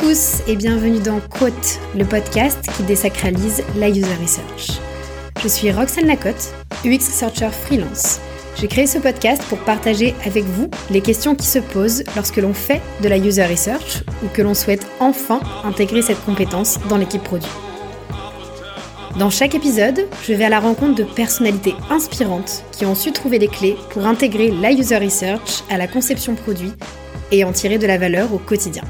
tous et bienvenue dans Quote, le podcast qui désacralise la user research. Je suis Roxane Lacotte, UX Researcher freelance. J'ai créé ce podcast pour partager avec vous les questions qui se posent lorsque l'on fait de la user research ou que l'on souhaite enfin intégrer cette compétence dans l'équipe produit. Dans chaque épisode, je vais à la rencontre de personnalités inspirantes qui ont su trouver les clés pour intégrer la user research à la conception produit et en tirer de la valeur au quotidien.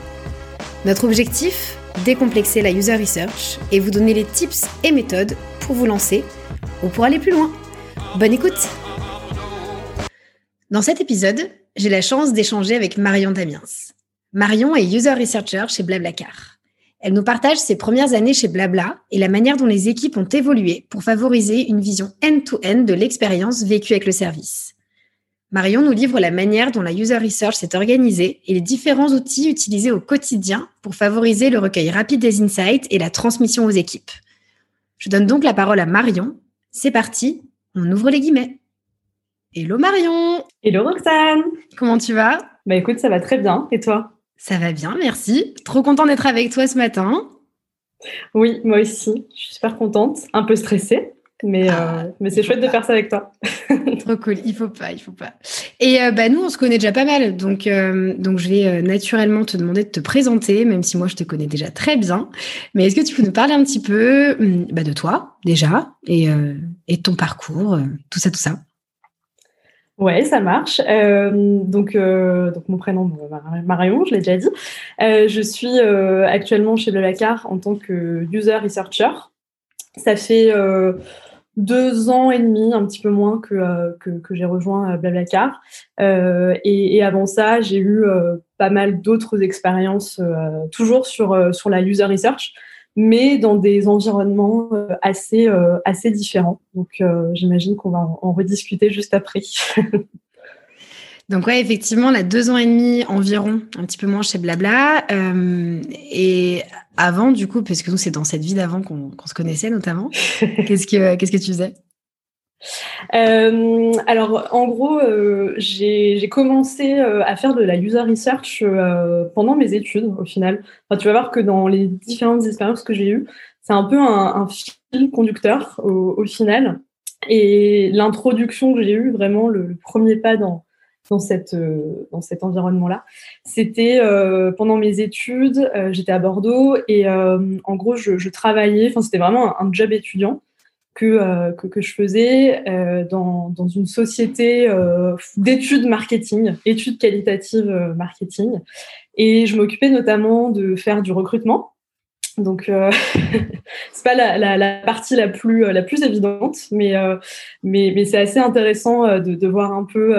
Notre objectif Décomplexer la user research et vous donner les tips et méthodes pour vous lancer ou pour aller plus loin. Bonne écoute Dans cet épisode, j'ai la chance d'échanger avec Marion Damiens. Marion est user researcher chez Blablacar. Elle nous partage ses premières années chez Blabla et la manière dont les équipes ont évolué pour favoriser une vision end-to-end de l'expérience vécue avec le service. Marion nous livre la manière dont la user research s'est organisée et les différents outils utilisés au quotidien pour favoriser le recueil rapide des insights et la transmission aux équipes. Je donne donc la parole à Marion. C'est parti, on ouvre les guillemets. Hello Marion Hello Roxane Comment tu vas? Bah écoute, ça va très bien. Et toi? Ça va bien, merci. Trop content d'être avec toi ce matin. Oui, moi aussi. Je suis super contente, un peu stressée, mais, ah, euh, mais c'est chouette de faire ça avec toi. Trop cool, il faut pas, il faut pas. Et euh, bah, nous, on se connaît déjà pas mal, donc, euh, donc je vais naturellement te demander de te présenter, même si moi je te connais déjà très bien. Mais est-ce que tu peux nous parler un petit peu hum, bah, de toi déjà et, et ton parcours, tout ça, tout ça? Ouais, ça marche. Euh, donc, euh, donc mon prénom, Marion, je l'ai déjà dit. Euh, je suis actuellement chez Blablacar en tant que user researcher. Ça fait deux ans et demi, un petit peu moins que, que, que j'ai rejoint Blablacar. Et, et, avant ça, j'ai eu pas mal d'autres expériences, toujours sur, sur la user research mais dans des environnements euh, assez, euh, assez différents. Donc, euh, j'imagine qu'on va en, rediscuter juste après. Donc ouais, effectivement, là, deux ans et demi environ, un petit peu moins chez Blabla. et avant, du coup, parce que nous, c'est dans cette vie d'avant qu'on se connaissait notamment, qu'est-ce que qu'est-ce que tu faisais? Euh, alors, en gros, euh, j'ai commencé euh, à faire de la user research pendant mes études, au final. Enfin, tu vas voir que dans les différentes expériences que j'ai eues, c'est un peu un, fil conducteur au, final. Et l'introduction que j'ai eue, vraiment le, premier pas dans, dans, cette, dans cet environnement-là, c'était pendant mes études. J'étais à Bordeaux et en gros, je, travaillais, enfin, c'était vraiment un job étudiant. Euh, que, que, je faisais euh, dans, dans, une société euh, d'études marketing, études qualitatives marketing. Et je m'occupais notamment de faire du recrutement. Donc, euh, c'est pas la, la, la, partie la plus, la plus évidente, mais, mais, mais c'est assez intéressant de, de, voir un peu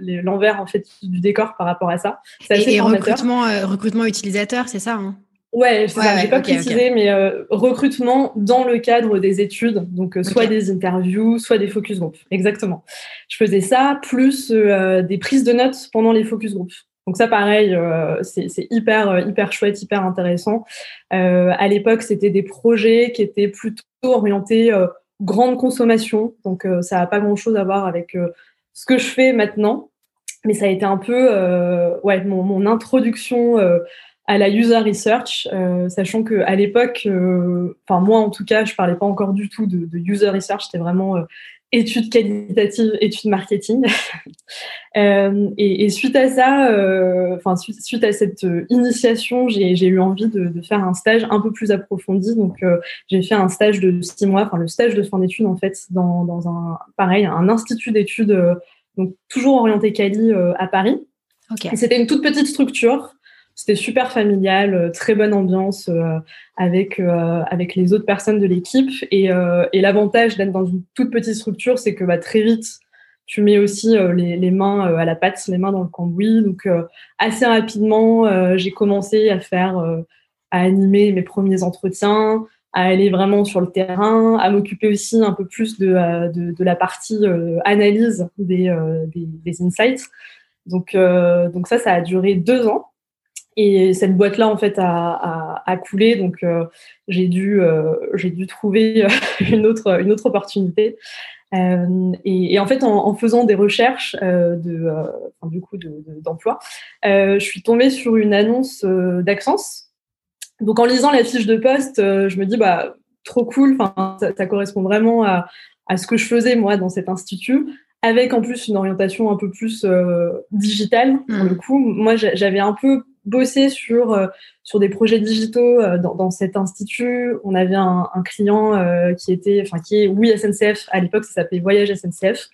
l'envers en fait du décor par rapport à ça. et, et recrutement, recrutement utilisateur, c'est ça hein? Ouais. J'ai pas précisé, mais euh, recrutement dans le cadre des études, donc euh, soit des interviews, soit des focus group. Exactement. Je faisais ça plus euh, des prises de notes pendant les focus group. Donc ça, pareil, c'est hyper hyper chouette, hyper intéressant. à l'époque, c'était des projets qui étaient plutôt orientés grande consommation, donc ça n'a pas grand chose à voir avec ce que je fais maintenant. Mais ça a été un peu ouais mon, introduction à la user research, euh, sachant que à l'époque, euh, enfin moi en tout cas, je parlais pas encore du tout de, user research, c'était vraiment euh, études qualitatives, études marketing. et, suite à ça, enfin suite, à cette initiation, j'ai eu envie de, faire un stage un peu plus approfondi. Donc j'ai fait un stage de six mois, enfin le stage de fin d'études en fait, dans, dans un pareil un institut d'études, donc toujours orienté Cali à Paris. C'était une toute petite structure. C'était super familial, euh, très bonne ambiance euh, avec, euh, avec les autres personnes de l'équipe. Et, l'avantage d'être dans une toute petite structure, c'est que bah, très vite, tu mets aussi les, mains à la pâte, les mains dans le cambouis. Donc, assez rapidement, j'ai commencé à faire, à animer mes premiers entretiens, à aller vraiment sur le terrain, à m'occuper aussi un peu plus de, de, de la partie analyse des, des, des, insights. Donc, donc ça, ça a duré deux ans. Et cette boîte-là, en fait, a, a, coulé. Donc, euh, j'ai dû, euh, j'ai dû trouver une autre, une autre opportunité. Euh, et, en fait, en, faisant des recherches de, enfin, du coup, d'emploi, de, je suis tombée sur une annonce d'Accence donc en lisant la fiche de poste, je me dis bah trop cool. Enfin, ça, correspond vraiment à, à, ce que je faisais moi dans cet institut, avec en plus une orientation un peu plus digitale pour le mmh. coup. Moi, j'avais un peu bossé sur sur des projets digitaux dans, dans, cet institut. On avait un, client qui était, enfin qui est oui SNCF à l'époque, ça s'appelait Voyage SNCF.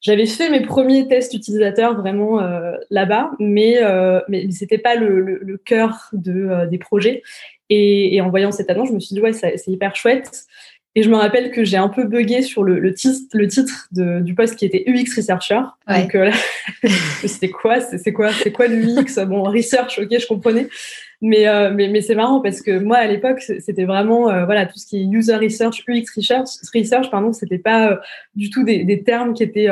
J'avais fait mes premiers tests utilisateurs vraiment euh, là-bas, mais, euh, mais c'était pas le, cœur de, euh, des projets. Et, et, en voyant cette annonce, je me suis dit, ouais, c'est hyper chouette. Et je me rappelle que j'ai un peu bugué sur le, le titre, le titre de, du poste qui était UX Researcher. Donc, euh, c'était quoi C'est quoi C'est quoi l'UX? Bon, research, ok, je comprenais. Mais, euh, mais, mais c'est marrant parce que moi, à l'époque, c'était vraiment euh, voilà tout ce qui est user research, UX research, research pardon, c'était pas euh, du tout des, des, termes qui étaient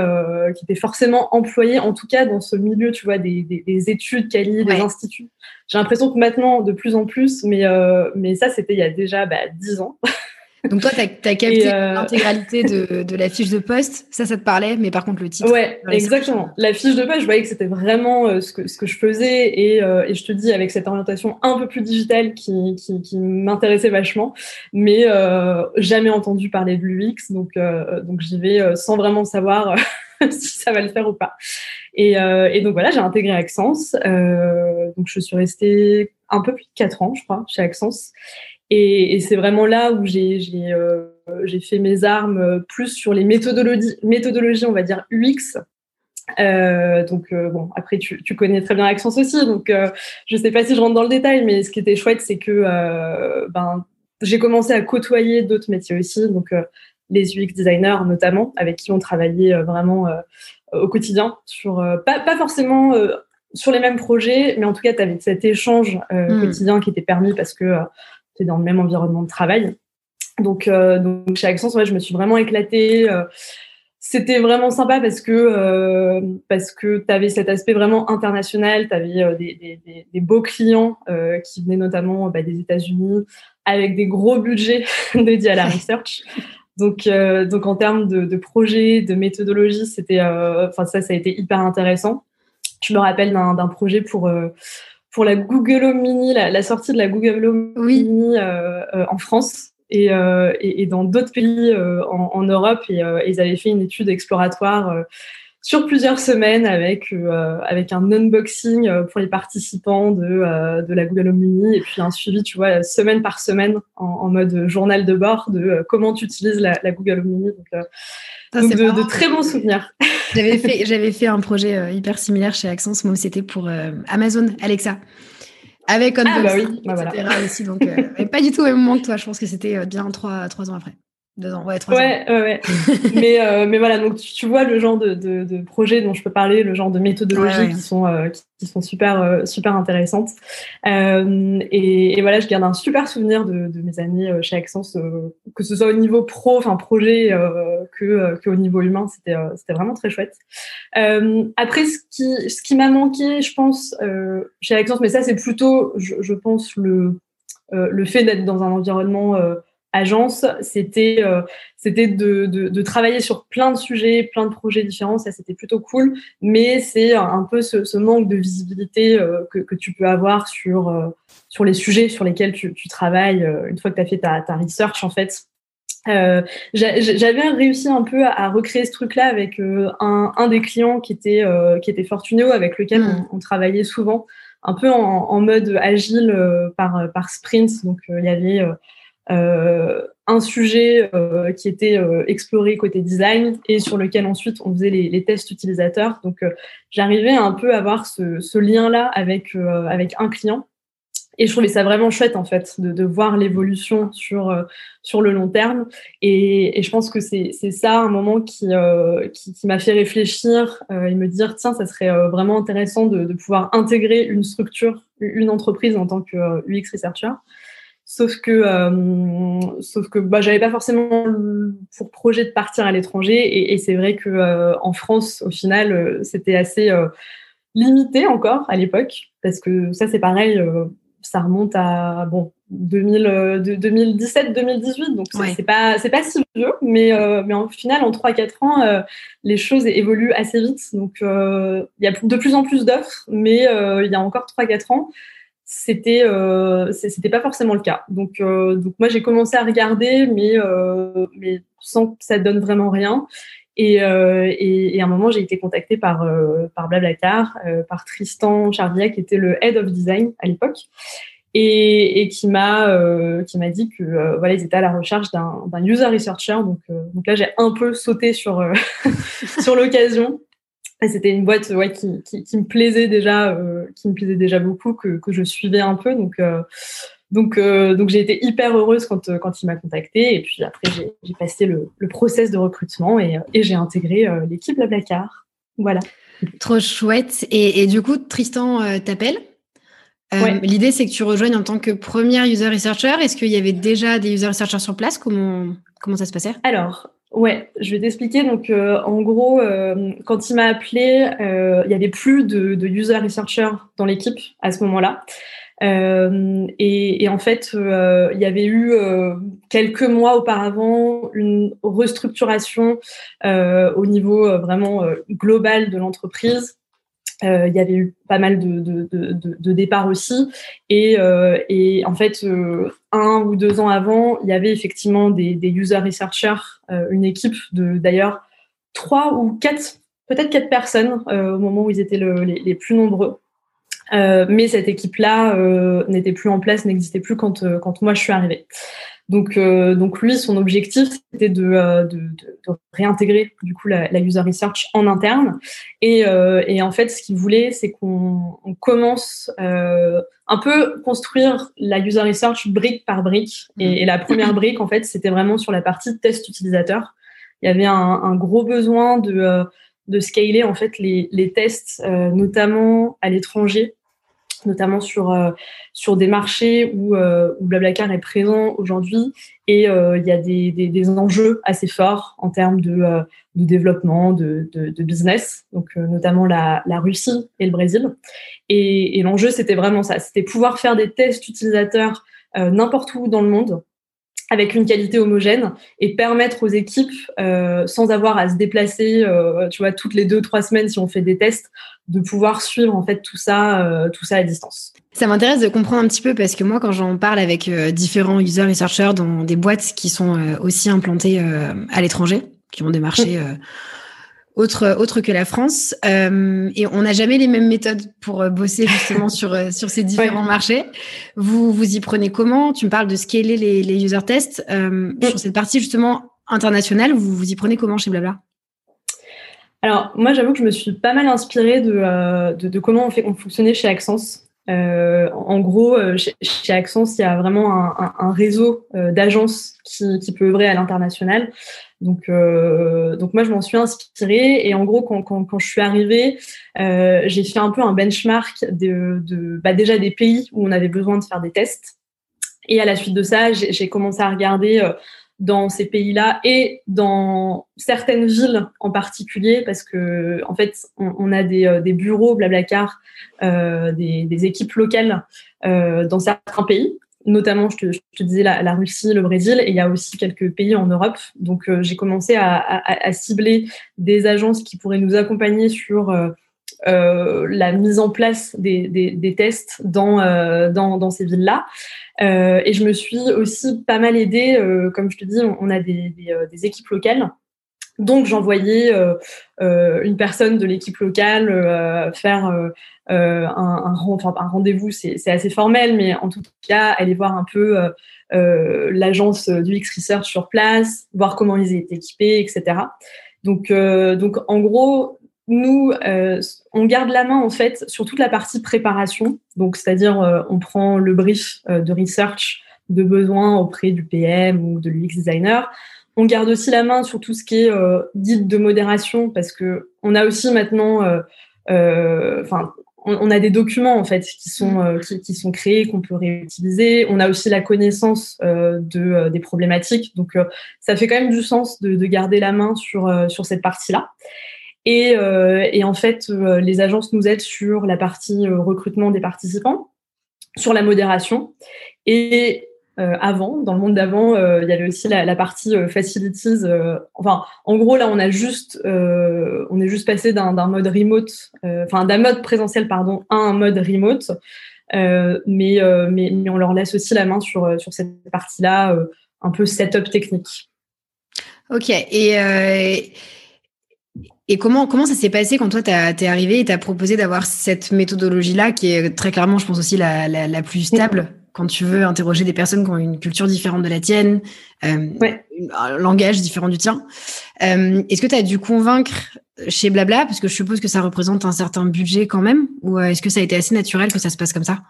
qui étaient forcément employés, en tout cas dans ce milieu, tu vois, des, des, des études, quali, des instituts. J'ai l'impression que maintenant, de plus en plus, mais mais ça, c'était il y a déjà bah, 10 ans. Donc toi, tu as, capté euh, l'intégralité de, de, la fiche de poste. Ça, ça te parlait, mais par contre, le titre. Ouais, exactement. La fiche de poste, je voyais que c'était vraiment euh, ce, que, ce que je faisais. Et, euh, et, je te dis, avec cette orientation un peu plus digitale qui, qui, qui m'intéressait vachement, mais jamais entendu parler de l'UX. Donc, donc j'y vais sans vraiment savoir si ça va le faire ou pas. Et, et donc voilà, j'ai intégré Accence. donc je suis restée un peu plus de 4 ans, je crois, chez Accence. Et, et c'est vraiment là où j'ai euh, fait mes armes euh, plus sur les méthodologies, méthodologies on va dire UX. Euh, donc euh, bon, après tu, tu, connais très bien Accence aussi, donc je sais pas si je rentre dans le détail, mais ce qui était chouette, c'est que ben j'ai commencé à côtoyer d'autres métiers aussi, donc les UX designers notamment, avec qui on travaillait vraiment au quotidien sur pas, pas forcément sur les mêmes projets, mais en tout cas, tu avais cet échange euh, hmm. quotidien qui était permis parce que tu dans le même environnement de travail. Donc, euh, donc chez Accent, ouais, je me suis vraiment éclatée. Euh, c'était vraiment sympa parce que euh, parce que tu avais cet aspect vraiment international, tu avais des, des, beaux clients qui venaient notamment bah, des États-Unis avec des gros budgets dédiés à la research. Donc donc en termes de, de projets, de méthodologie, c'était enfin ça ça a été hyper intéressant. Je me rappelle d'un projet pour pour la Google Home Mini, la, sortie de la Google Home Mini euh, euh, en France et, euh, et, et dans d'autres pays en, en, Europe. Et ils avaient fait une étude exploratoire sur plusieurs semaines avec avec un unboxing pour les participants de de la Google Home Mini et puis un suivi, tu vois, semaine par semaine en, en mode journal de bord de comment tu utilises la, la Google Home Mini. Donc, donc de, de, très bons souvenirs. J'avais fait, j'avais fait un projet euh, hyper similaire chez Accence. Moi, c'était pour euh, Amazon Alexa. Avec Unbox, ah, bah oui. bah, voilà. aussi. Donc, euh, pas du tout au même moment que toi. Je pense que c'était bien trois, trois ans après. Deux ans, ouais, trois ouais, ans. Ouais, ouais. mais, euh, mais voilà, donc tu, vois le genre de, de, de, projet dont je peux parler, le genre de méthodologies qui sont euh, qui, sont super euh, super intéressantes. Et, et, voilà, je garde un super souvenir de, de mes années chez Accence, que ce soit au niveau pro, enfin projet, que que au niveau humain, c'était c'était vraiment très chouette. après, ce qui ce qui m'a manqué, je pense, chez Accence, mais ça c'est plutôt, je, je, pense le le fait d'être dans un environnement agence, c'était euh, c'était de, de, de, travailler sur plein de sujets, plein de projets différents. Ça, c'était plutôt cool. Mais c'est un peu ce, ce, manque de visibilité euh, que, que, tu peux avoir sur euh, sur les sujets sur lesquels tu, tu travailles une fois que tu as fait ta, ta research en fait. J'avais réussi un peu à, recréer ce truc-là avec un, un, des clients qui était qui était Fortuneo avec lequel mmh. on, on, travaillait souvent un peu en, en mode agile par par sprint. Donc il y avait un sujet euh, qui était euh, exploré côté design et sur lequel ensuite on faisait les, les tests utilisateurs. Donc j'arrivais un peu à avoir ce, ce lien-là avec, avec un client. Et je trouvais ça vraiment chouette en fait de, de voir l'évolution sur sur le long terme. Et, et je pense que c'est ça un moment qui qui, qui m'a fait réfléchir et me dire tiens ça serait vraiment intéressant de, de pouvoir intégrer une structure, une entreprise en tant que UX researcher. Sauf que, euh, sauf que bah, j'avais pas forcément pour projet de partir à l'étranger. Et, et c'est vrai que euh, en France, au final, euh, c'était assez euh, limité encore à l'époque, parce que ça, c'est pareil, ça remonte à bon 2017-2018, donc c'est pas c'est pas si vieux, mais mais au final, en 3-4 ans, les choses évoluent assez vite. Donc il y a de plus en plus d'offres, mais il y a encore 3-4 ans c'était c'était pas forcément le cas. Donc donc moi j'ai commencé à regarder, mais mais sans que ça donne vraiment rien. Et, et, et, à un moment, j'ai été contactée par, par Blablacar, par Tristan Charvier, qui était le head of design à l'époque et, et qui m'a euh, qui m'a dit que euh, voilà ils étaient à la recherche d'un user researcher donc euh, donc là j'ai un peu sauté sur sur l'occasion et c'était une boîte ouais qui, qui, qui me plaisait déjà qui me plaisait déjà beaucoup que, que je suivais un peu donc donc, donc j'ai été hyper heureuse quand, quand il m'a contacté. Et puis après, j'ai passé le, le, process de recrutement et, et j'ai intégré l'équipe Blablacar. Voilà. Trop chouette. Et, et du coup, Tristan t'appelle euh, l'idée, c'est que tu rejoignes en tant que première user researcher. Est-ce qu'il y avait déjà des user researchers sur place? Comment, comment ça se passait? Alors, ouais, je vais t'expliquer. Donc, euh, en gros, euh, quand il m'a appelé, il n'y avait plus de, user researcher dans l'équipe à ce moment-là. Et, et, en fait, il y avait eu quelques mois auparavant une restructuration au niveau vraiment global de l'entreprise euh, il y avait eu pas mal de, de, de, départs aussi. Et, euh, et en fait, euh, un ou deux ans avant, il y avait effectivement des, des user researchers, une équipe de d'ailleurs trois ou quatre, peut-être quatre personnes au moment où ils étaient le, les, les, plus nombreux. mais cette équipe-là n'était plus en place, n'existait plus quand, quand moi je suis arrivée. Donc, euh, donc lui, son objectif, c'était de, euh, de, de, réintégrer du coup la, la, user research en interne. Et, euh, et en fait, ce qu'il voulait, c'est qu'on commence un peu construire la user research brique par brique. Et, et la première brique, en fait, c'était vraiment sur la partie test utilisateur. Il y avait un, un gros besoin de, de scaler en fait les, les tests, notamment à l'étranger notamment sur euh, sur des marchés où, euh, où Blablacar est présent aujourd'hui. Et euh, il y a des, des, enjeux assez forts en termes de, de développement, de, de, business, donc notamment la, la, Russie et le Brésil. Et, l'enjeu, c'était vraiment ça, c'était pouvoir faire des tests utilisateurs n'importe où dans le monde avec une qualité homogène et permettre aux équipes, sans avoir à se déplacer, tu vois, toutes les deux trois semaines si on fait des tests, de pouvoir suivre en fait tout ça, euh, tout ça à distance. Ça m'intéresse de comprendre un petit peu parce que moi, quand j'en parle avec différents user researchers dans des boîtes qui sont aussi implantées à l'étranger, qui ont des marchés mmh autre, autre que la France. Euh, et on n'a jamais les mêmes méthodes pour euh, bosser justement sur, euh, sur ces différents marchés. Vous, vous y prenez comment? Tu me parles de scaler les, les user tests. Euh, Sur cette partie justement internationale, vous, vous y prenez comment chez Blabla? Alors, moi, j'avoue que je me suis pas mal inspirée de, euh, comment on, fait, on fonctionnait chez Accence. Euh, en gros, chez, chez, Accence, il y a vraiment un, réseau d'agences qui, qui, peut œuvrer à l'international. Donc, euh, moi, je m'en suis inspirée. Et en gros, quand, quand, je suis arrivée, euh, j'ai fait un peu un benchmark de, de bah déjà des pays où on avait besoin de faire des tests. Et à la suite de ça, j'ai commencé à regarder euh, dans ces pays-là et dans certaines villes en particulier, parce que en fait, on, on a des, euh, des bureaux Blablacar, euh, des, des, équipes locales euh, dans certains pays notamment, je te, je te disais, la, la, Russie, le Brésil, et il y a aussi quelques pays en Europe. Donc, euh, j'ai commencé à, à, à, cibler des agences qui pourraient nous accompagner sur euh, la mise en place des, tests dans, euh, dans, ces villes-là. Euh, et je me suis aussi pas mal aidée, comme je te dis, on, a des, équipes locales donc j'envoyais une personne de l'équipe locale faire un, rendez-vous, c'est assez formel, mais en tout cas aller voir un peu l'agence du X Research sur place, voir comment ils étaient équipés, etc. Donc en gros, nous, on garde la main en fait sur toute la partie préparation. Donc c'est-à-dire on prend le brief de research de besoin auprès du PM ou de l'UX designer. On garde aussi la main sur tout ce qui est euh, guide de modération parce que on a aussi maintenant, euh, euh, enfin, on, a des documents en fait qui sont euh, qui, sont créés qu'on peut réutiliser. On a aussi la connaissance euh, de des problématiques, donc ça fait quand même du sens de, de garder la main sur sur cette partie-là. Et, et, en fait, les agences nous aident sur la partie recrutement des participants, sur la modération et euh, avant, dans le monde d'avant, euh, il y avait aussi la, partie euh, facilities. Euh, enfin, en gros, là, on a juste, on est juste passé d'un mode remote, enfin d'un mode présentiel, pardon, à un mode remote. mais, mais, mais, on leur laisse aussi la main sur, sur cette partie-là, un peu setup technique. Ok. Et, et comment, comment ça s'est passé quand toi, tu es arrivé et tu as proposé d'avoir cette méthodologie-là, qui est très clairement, je pense aussi, la, la, plus stable quand tu veux interroger des personnes qui ont une culture différente de la tienne, euh, un langage différent du tien. Euh, est-ce que tu as dû convaincre chez Blabla, parce que je suppose que ça représente un certain budget quand même, ou euh, est-ce que ça a été assez naturel que ça se passe comme ça?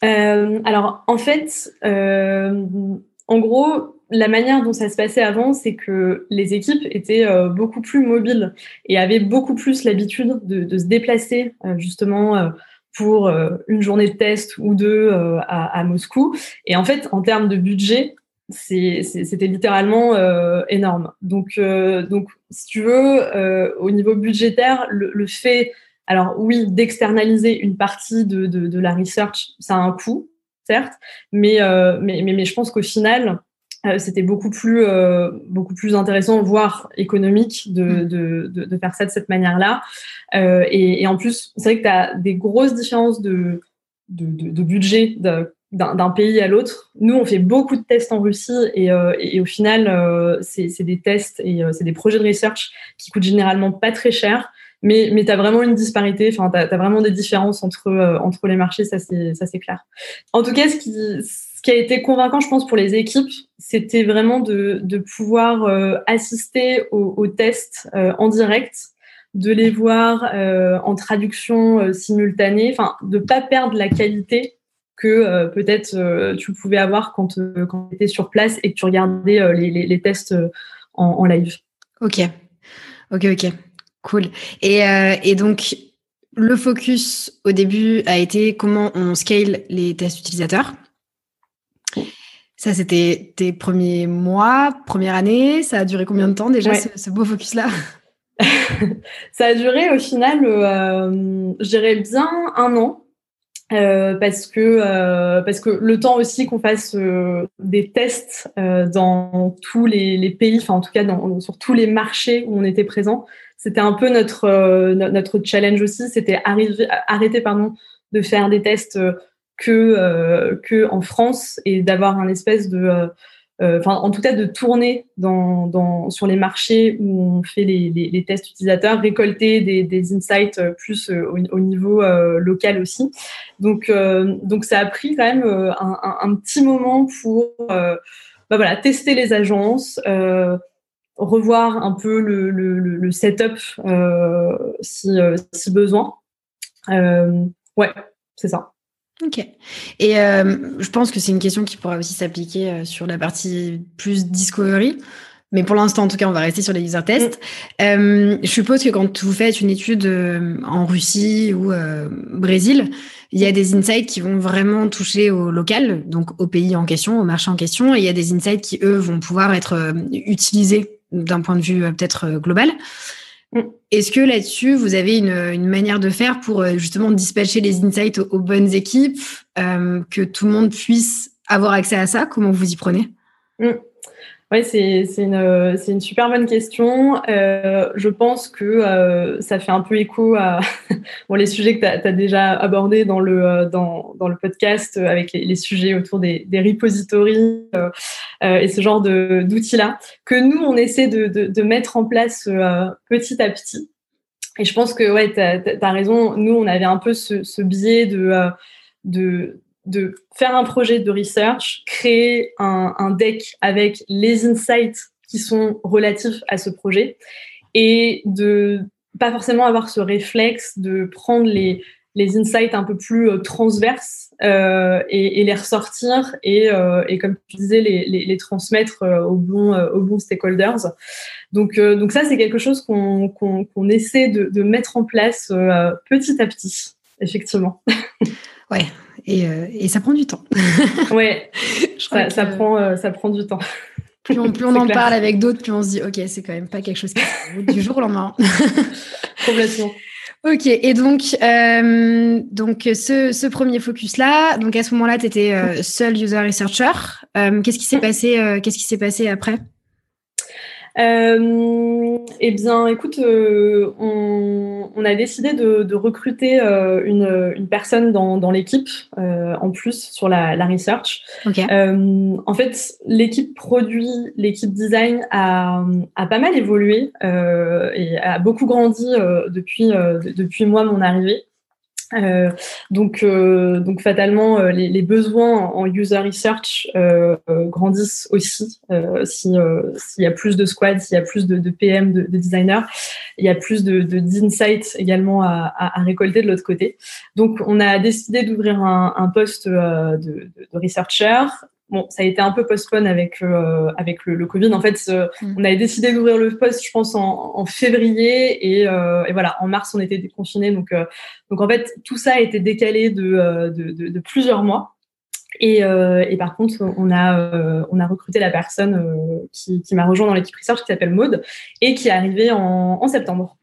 Alors, en fait, en gros, la manière dont ça se passait avant, c'est que les équipes étaient euh, beaucoup plus mobiles et avaient beaucoup plus l'habitude de, se déplacer euh, justement euh, pour une journée de test ou deux à, Moscou. Et en fait, en termes de budget, c'était littéralement énorme. Donc, donc, si tu veux, au niveau budgétaire, le, fait, alors oui, d'externaliser une partie de, la research, ça a un coût, certes, mais, mais, mais je pense qu'au final, euh, c'était beaucoup plus euh, beaucoup plus intéressant voire économique de, mm. de, de, de faire ça de cette manière-là euh, et, et, en plus c'est vrai que tu as des grosses différences de de, de budget d'un pays à l'autre nous on fait beaucoup de tests en Russie et, et, au final c'est des tests et c'est des projets de research qui coûtent généralement pas très cher mais, mais tu as vraiment une disparité, enfin, tu as, vraiment des différences entre, entre les marchés, ça c'est clair. En tout cas, ce qui, ce qui a été convaincant, je pense, pour les équipes, c'était vraiment de, pouvoir euh, assister aux, tests euh, en direct, de les voir euh, en traduction simultanée, enfin, de pas perdre la qualité que peut-être tu pouvais avoir quand, tu étais sur place et que tu regardais les, tests en, live. Ok, ok, ok, cool. Et donc, le focus au début a été comment on scale les tests utilisateurs? Ça, c'était tes premiers mois, première année. Ça a duré combien de temps déjà, ce, beau focus-là? Ça a duré au final, euh, je dirais bien un an. Euh, parce que euh, parce que le temps aussi qu'on fasse euh, des tests dans tous les, les pays, enfin en tout cas dans, sur tous les marchés où on était présent, c'était un peu notre notre challenge aussi, c'était arriver arrêter pardon de faire des tests euh, que en France et d'avoir un espèce de euh, euh, en tout cas de tourner dans, sur les marchés où on fait les, tests utilisateurs, récolter des, insights plus au, niveau local aussi. Donc, donc ça a pris quand même un, petit moment pour bah voilà, tester les agences, revoir un peu le, le, le setup si, si besoin. ouais, c'est ça. Ok. Et euh, je pense que c'est une question qui pourra aussi s'appliquer euh, sur la partie plus discovery. Mais pour l'instant, en tout cas, on va rester sur les user tests. Euh, je suppose que quand vous faites une étude en Russie ou Brésil, il y a des insights qui vont vraiment toucher au local, donc au pays en question, au marché en question, et il y a des insights qui, eux, vont pouvoir être utilisés d'un point de vue peut-être global. Est-ce que là-dessus, vous avez une, manière de faire pour euh, justement dispatcher les insights aux, bonnes équipes, euh, que tout le monde puisse avoir accès à ça? Comment vous y prenez? Mm. Oui, c'est une, une, super bonne question. Euh, je pense que euh, ça fait un peu écho à bon, les sujets que tu as, déjà abordés dans le, euh, dans, dans le podcast avec les, sujets autour des, des repositories euh, euh, et ce genre d'outils-là, que nous, on essaie de, de, de mettre en place petit à petit. Et je pense que ouais, tu as, as, raison. Nous, on avait un peu ce, ce biais de, de, de faire un projet de research, créer un, un, deck avec les insights qui sont relatifs à ce projet et de pas forcément avoir ce réflexe de prendre les, les insights un peu plus euh, transverses euh, et, et, les ressortir et, euh, et, comme tu disais, les, les, les transmettre euh, aux bons, aux bons stakeholders. Donc, donc ça, c'est quelque chose qu'on qu'on essaie de, de, mettre en place petit à petit, effectivement. Ouais, et, euh, et ça prend du temps. ouais, ça, ça, prend, euh, ça prend du temps. Plus on, plus on en parle avec d'autres, plus on se dit, OK, c'est quand même pas quelque chose qui du jour au lendemain. Complètement. Ok, et donc, euh, donc ce, ce premier focus-là, donc à ce moment-là, tu étais euh, seul user researcher. Euh, qu'est-ce qui s'est passé, qu'est-ce qui s'est passé après? Euh, Eh bien, écoute, euh, on, a décidé de, recruter euh, une, personne dans, l'équipe, en plus, sur la, research. en fait, l'équipe produit, l'équipe design a, pas mal évolué et a beaucoup grandi depuis, depuis moi, mon arrivée. Euh, donc, euh, donc fatalement, euh, les, les, besoins en user research euh, euh grandissent aussi. S'il y a plus de squads, s'il y a plus de, de PM, de, de, designers, il y a plus de d'insights également à, à, à, récolter de l'autre côté. Donc, on a décidé d'ouvrir un, un poste de, de, researcher Bon, ça a été un peu postpone avec euh, avec le, le, Covid. En fait, mm. on avait décidé d'ouvrir le poste, je pense, en, en février et, euh, et, voilà, en mars, on était déconfiné. Donc, euh, donc en fait, tout ça a été décalé de, de, de, de plusieurs mois. Et, et, par contre, on a on a recruté la personne qui, qui m'a rejoint dans l'équipe research qui s'appelle Maude et qui est arrivée en, en septembre.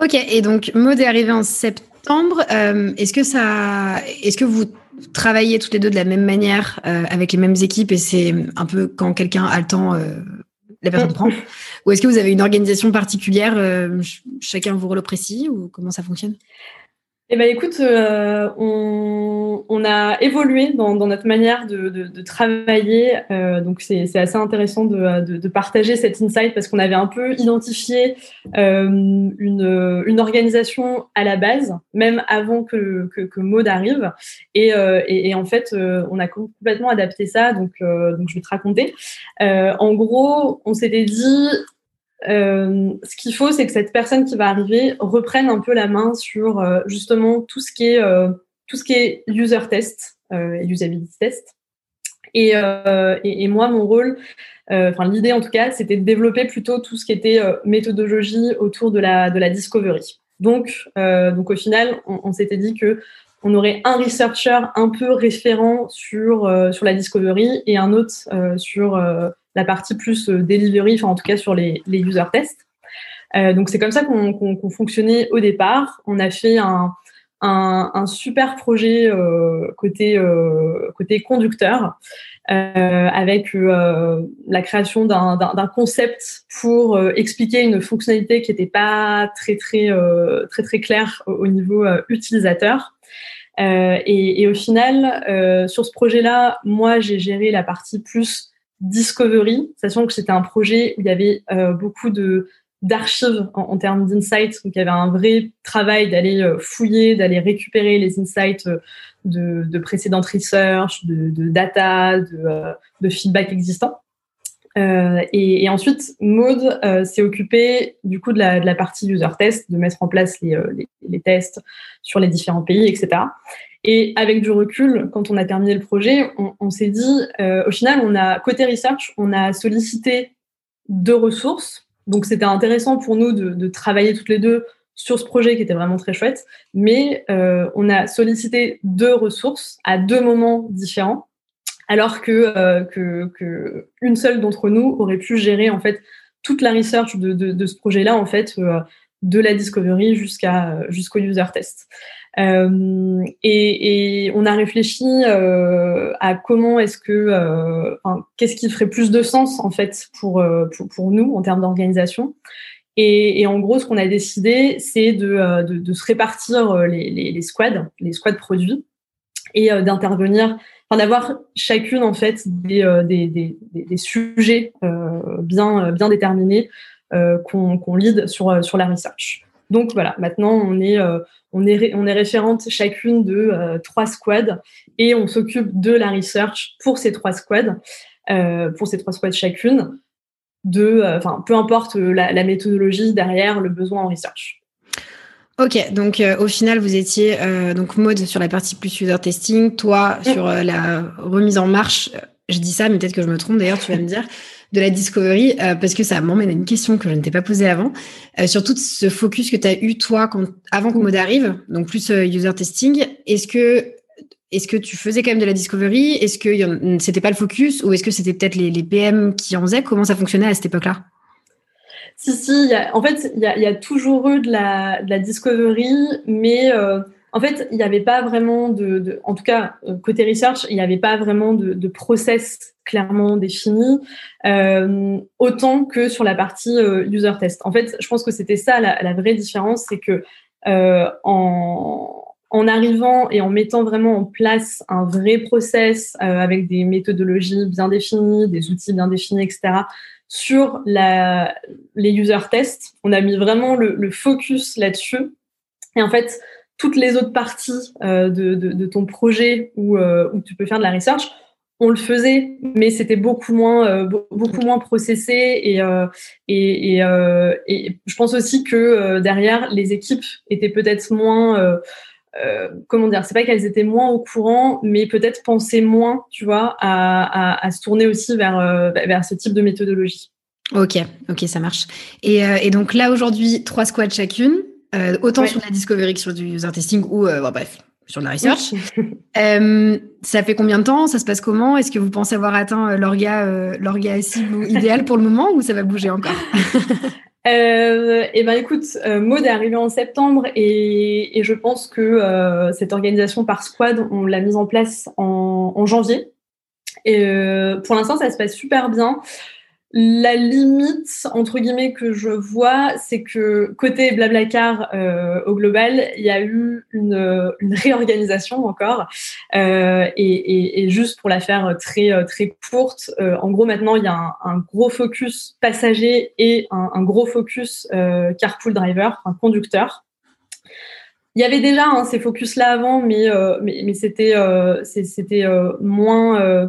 Ok, et donc Maude est arrivée en septembre. est-ce que ça, est-ce que vous travailler toutes les deux de la même manière, euh, avec les mêmes équipes, et c'est un peu quand quelqu'un a le temps, euh, la personne prend. Ou est-ce que vous avez une organisation particulière, euh, chacun vos rôles précis, ou comment ça fonctionne? Eh ben, écoute, euh, on, on, a évolué dans, dans notre manière de, de, de travailler. Euh, donc, c'est assez intéressant de, de, partager cet insight parce qu'on avait un peu identifié euh, une, une, organisation à la base, même avant que, que, que Maud arrive. Et, euh, et, et en fait, euh, on a complètement adapté ça. Donc, euh, donc je vais te raconter. en gros, on s'était dit, euh, ce qu'il faut, c'est que cette personne qui va arriver reprenne un peu la main sur euh, justement tout ce qui est euh, tout ce qui est user test et usability test. Et, et, et, moi, mon rôle, enfin l'idée en tout cas, c'était de développer plutôt tout ce qui était méthodologie autour de la de la discovery. Donc, donc au final, on, on s'était dit que on aurait un researcher un peu référent sur sur la discovery et un autre sur la partie plus euh, delivery, enfin en tout cas sur les, les user tests. Euh, donc c'est comme ça qu'on fonctionnait au départ. On a fait un, un, un super projet euh, côté côté conducteur euh, avec euh, la création d'un concept pour expliquer une fonctionnalité qui n'était pas très très très très claire au, au niveau utilisateur. Et, et, au final, sur ce projet-là, moi j'ai géré la partie plus Discovery, sachant que c'était un projet où il y avait euh, beaucoup de d'archives en, termes d'insights. Donc, il y avait un vrai travail d'aller euh, fouiller, d'aller récupérer les insights euh, de, de précédentes research, de, data, de, feedback existant. Et, ensuite, Maude s'est occupé du coup de la, partie user test, de mettre en place les tests sur les différents pays, etc. Et avec du recul, quand on a terminé le projet, on, s'est dit, euh, au final, on a côté research, on a sollicité deux ressources. Donc c'était intéressant pour nous de, de, travailler toutes les deux sur ce projet qui était vraiment très chouette. Mais euh, on a sollicité deux ressources à deux moments différents, alors que, euh, que, que une seule d'entre nous aurait pu gérer en fait toute la research de, de, de ce projet-là en fait euh, de la discovery jusqu'à jusqu'au user test. Euh, et, et, on a réfléchi euh, à comment est-ce que, euh, qu'est-ce qui ferait plus de sens en fait pour euh, pour, pour nous en termes d'organisation. Et, et, en gros, ce qu'on a décidé, c'est de, euh, de, de, se répartir les, les, les, squads, les squads produits, et d'intervenir, enfin d'avoir chacune en fait des, des, des, des sujets bien bien déterminés qu'on qu'on lead sur sur la research. Donc voilà, maintenant on est, euh, on est, on est référente chacune de euh, trois squads et on s'occupe de la research pour ces trois squads, euh, pour ces trois squads chacune, de, enfin peu importe la, la, méthodologie derrière le besoin en research. Ok, donc au final vous étiez donc mode sur la partie plus user testing, toi sur la remise en marche. Je dis ça, mais peut-être que je me trompe. D'ailleurs, tu vas me dire de la discovery euh, parce que ça m'emmène à une question que je ne t'ai pas posée avant. Euh, sur tout ce focus que tu as eu toi quand, avant que Mode arrive, donc plus euh, user testing, est-ce que est-ce que tu faisais quand même de la discovery? Est-ce que c'était pas le focus? Ou est-ce que c'était peut-être les, PM qui en faisaient? Comment ça fonctionnait à cette époque-là? Si, si. En fait, il y a, toujours eu de la, de la discovery, mais en fait, il n'y avait pas vraiment de, en tout cas côté research, il n'y avait pas vraiment de, process clairement défini, autant que sur la partie user test. En fait, je pense que c'était ça la, vraie différence, c'est que en arrivant et en mettant vraiment en place un vrai process euh, avec des méthodologies bien définies, des outils bien définis, etc., sur les user tests, on a mis vraiment le, focus là-dessus. Et en fait, toutes les autres parties euh, de, ton projet euh, où, tu peux faire de la research, on le faisait, mais c'était beaucoup moins, beaucoup moins processé et, et, et, je pense aussi que derrière, les équipes étaient peut-être moins euh, comment dire, c'est pas qu'elles étaient moins au courant, mais peut-être pensaient moins, tu vois, à, se tourner aussi vers, euh, vers ce type de méthodologie. Ok, ok, ça marche. Et, euh, donc là, aujourd'hui, trois squads chacune, autant sur la discovery que sur du user testing ou, bref, sur la research. ça fait combien de temps? Ça se passe comment? Est-ce que vous pensez avoir atteint l'orga, l'orga cible idéal pour le moment ou ça va bouger encore? Euh, et ben écoute, euh, Maud est arrivée en septembre et, et je pense que euh, cette organisation par squad, on l'a mise en place en, en janvier. Et euh, pour l'instant, ça se passe super bien. La limite, entre guillemets, que je vois, c'est que côté Blablacar, euh, au global, il y a eu une, réorganisation encore. Euh, et, juste pour la faire très, très courte, euh, en gros, maintenant, il y a un, gros focus passager et un, gros focus euh, carpool driver, un conducteur. Il y avait déjà hein, ces focus-là avant, mais, mais, mais c'était c'était moins,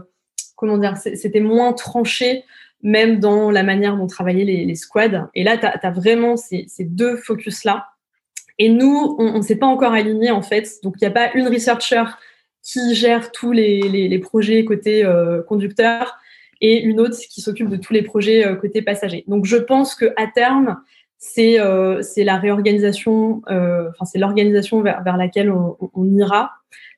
comment dire, c'était moins tranché même dans la manière dont travaillaient les, squads. Et là, tu as, vraiment ces, deux focus-là. Et nous, on ne s'est pas encore aligné en fait. Donc, il n'y a pas une researcher qui gère tous les, projets côté euh, conducteur et une autre qui s'occupe de tous les projets euh, côté passager. Donc, je pense que à terme, c'est euh, la réorganisation, enfin, c'est l'organisation vers, laquelle on, ira.